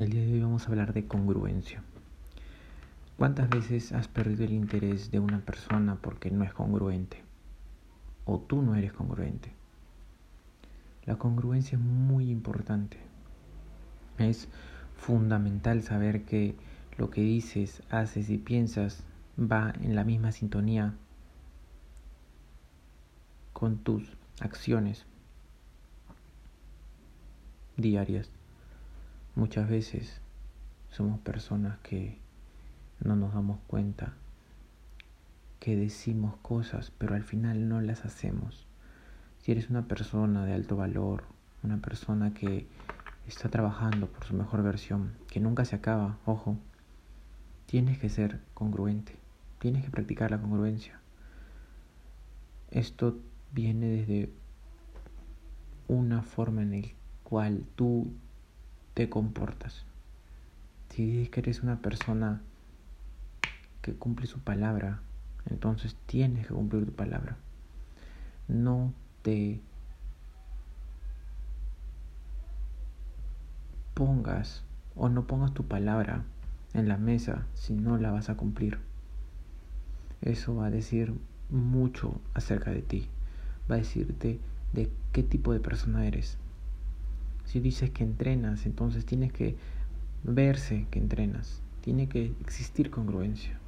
El día de hoy vamos a hablar de congruencia. ¿Cuántas veces has perdido el interés de una persona porque no es congruente? O tú no eres congruente. La congruencia es muy importante. Es fundamental saber que lo que dices, haces y piensas va en la misma sintonía con tus acciones diarias. Muchas veces somos personas que no nos damos cuenta que decimos cosas, pero al final no las hacemos. Si eres una persona de alto valor, una persona que está trabajando por su mejor versión, que nunca se acaba, ojo, tienes que ser congruente, tienes que practicar la congruencia. Esto viene desde una forma en la cual tú te comportas. Si dices que eres una persona que cumple su palabra, entonces tienes que cumplir tu palabra. No te pongas o no pongas tu palabra en la mesa si no la vas a cumplir. Eso va a decir mucho acerca de ti. Va a decirte de qué tipo de persona eres. Si dices que entrenas, entonces tienes que verse que entrenas. Tiene que existir congruencia.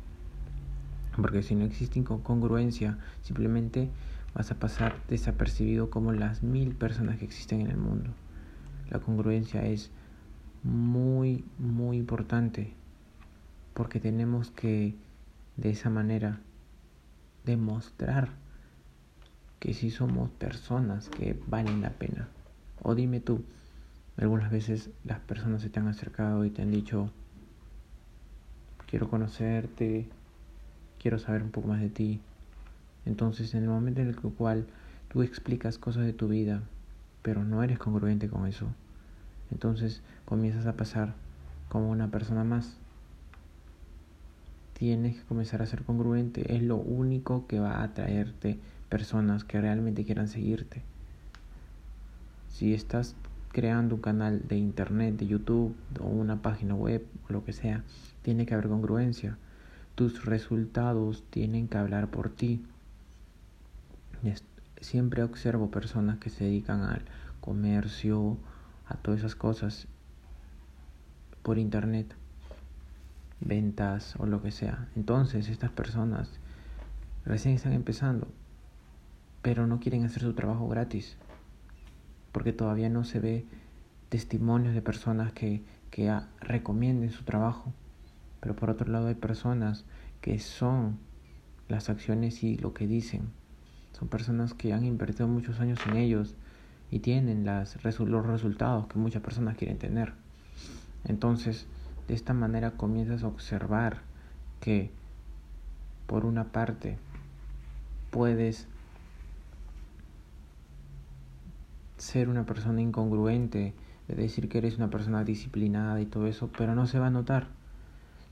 Porque si no existe congruencia, simplemente vas a pasar desapercibido como las mil personas que existen en el mundo. La congruencia es muy, muy importante porque tenemos que de esa manera demostrar que sí somos personas que valen la pena. O dime tú, algunas veces las personas se te han acercado y te han dicho, quiero conocerte, quiero saber un poco más de ti. Entonces, en el momento en el cual tú explicas cosas de tu vida, pero no eres congruente con eso, entonces comienzas a pasar como una persona más. Tienes que comenzar a ser congruente. Es lo único que va a atraerte personas que realmente quieran seguirte. Si estás creando un canal de internet, de YouTube o una página web o lo que sea, tiene que haber congruencia. Tus resultados tienen que hablar por ti. Siempre observo personas que se dedican al comercio, a todas esas cosas por internet, ventas o lo que sea. Entonces estas personas recién están empezando, pero no quieren hacer su trabajo gratis porque todavía no se ve testimonios de personas que, que recomienden su trabajo. Pero por otro lado hay personas que son las acciones y lo que dicen. Son personas que han invertido muchos años en ellos y tienen las, los resultados que muchas personas quieren tener. Entonces, de esta manera comienzas a observar que, por una parte, puedes ser una persona incongruente, de decir que eres una persona disciplinada y todo eso, pero no se va a notar.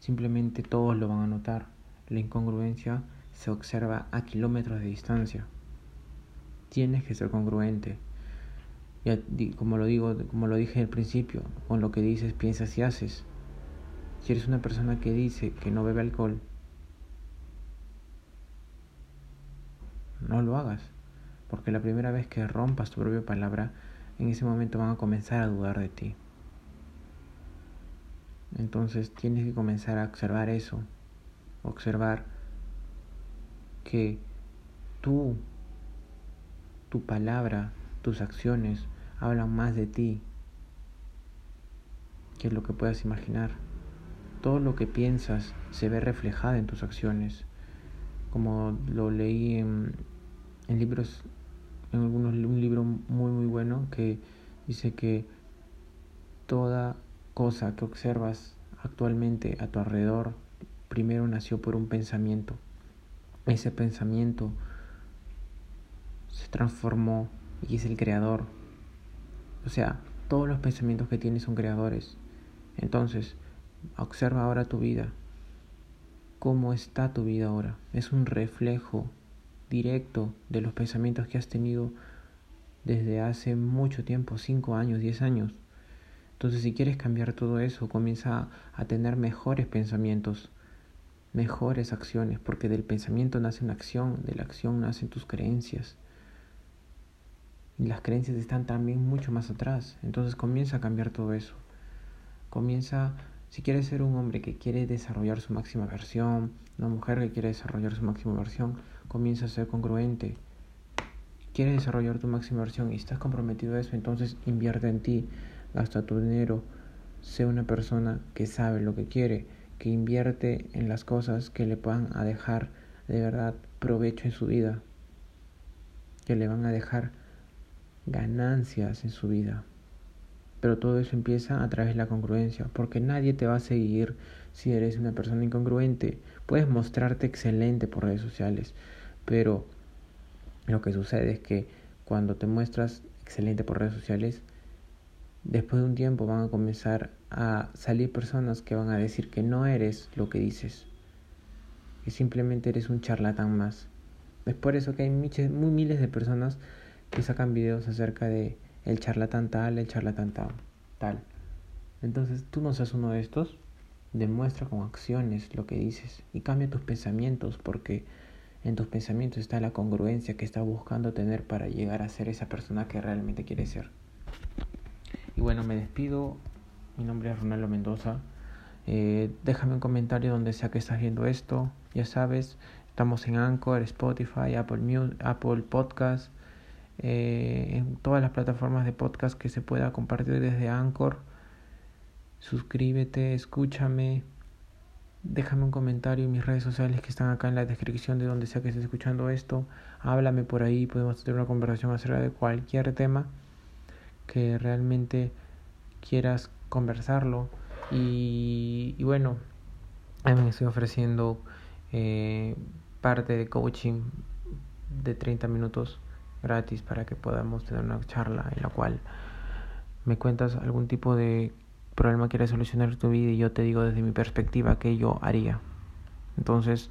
Simplemente todos lo van a notar. La incongruencia se observa a kilómetros de distancia. Tienes que ser congruente. Y como lo digo, como lo dije al principio, con lo que dices, piensas y haces. Si eres una persona que dice que no bebe alcohol, no lo hagas. Porque la primera vez que rompas tu propia palabra, en ese momento van a comenzar a dudar de ti. Entonces tienes que comenzar a observar eso, observar que tú, tu palabra, tus acciones hablan más de ti que lo que puedas imaginar. Todo lo que piensas se ve reflejado en tus acciones. Como lo leí en, en libros en algunos un libro muy muy bueno que dice que toda cosa que observas actualmente a tu alrededor primero nació por un pensamiento. Ese pensamiento se transformó y es el creador. O sea, todos los pensamientos que tienes son creadores. Entonces, observa ahora tu vida. ¿Cómo está tu vida ahora? Es un reflejo directo de los pensamientos que has tenido desde hace mucho tiempo, 5 años, 10 años. Entonces si quieres cambiar todo eso, comienza a tener mejores pensamientos, mejores acciones, porque del pensamiento nace una acción, de la acción nacen tus creencias. Y las creencias están también mucho más atrás. Entonces comienza a cambiar todo eso. Comienza, si quieres ser un hombre que quiere desarrollar su máxima versión, una mujer que quiere desarrollar su máxima versión, comienza a ser congruente. Quieres desarrollar tu máxima versión y estás comprometido a eso, entonces invierte en ti, gasta tu dinero, sé una persona que sabe lo que quiere, que invierte en las cosas que le puedan a dejar de verdad provecho en su vida, que le van a dejar ganancias en su vida. Pero todo eso empieza a través de la congruencia, porque nadie te va a seguir si eres una persona incongruente. Puedes mostrarte excelente por redes sociales, pero lo que sucede es que cuando te muestras excelente por redes sociales, después de un tiempo van a comenzar a salir personas que van a decir que no eres lo que dices, que simplemente eres un charlatán más. Es por eso que hay muy miles de personas que sacan videos acerca de el charlatán tal, el charlatán tal. Entonces tú no seas uno de estos, demuestra con acciones lo que dices y cambia tus pensamientos porque en tus pensamientos está la congruencia que estás buscando tener para llegar a ser esa persona que realmente quieres ser. Y bueno, me despido. Mi nombre es Ronaldo Mendoza. Eh, déjame un comentario donde sea que estás viendo esto. Ya sabes, estamos en Anchor, Spotify, Apple, Music, Apple Podcast eh, en todas las plataformas de podcast que se pueda compartir desde Anchor. Suscríbete, escúchame, déjame un comentario en mis redes sociales que están acá en la descripción de donde sea que estés escuchando esto. Háblame por ahí, podemos tener una conversación acerca de cualquier tema que realmente quieras conversarlo. Y, bueno, me estoy ofreciendo eh, parte de coaching de 30 minutos gratis para que podamos tener una charla en la cual me cuentas algún tipo de problema que quieres solucionar tu vida y yo te digo desde mi perspectiva qué yo haría. Entonces,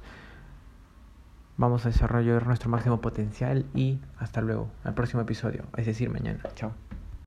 vamos a desarrollar nuestro máximo potencial y hasta luego, al próximo episodio, es decir, mañana. Chao.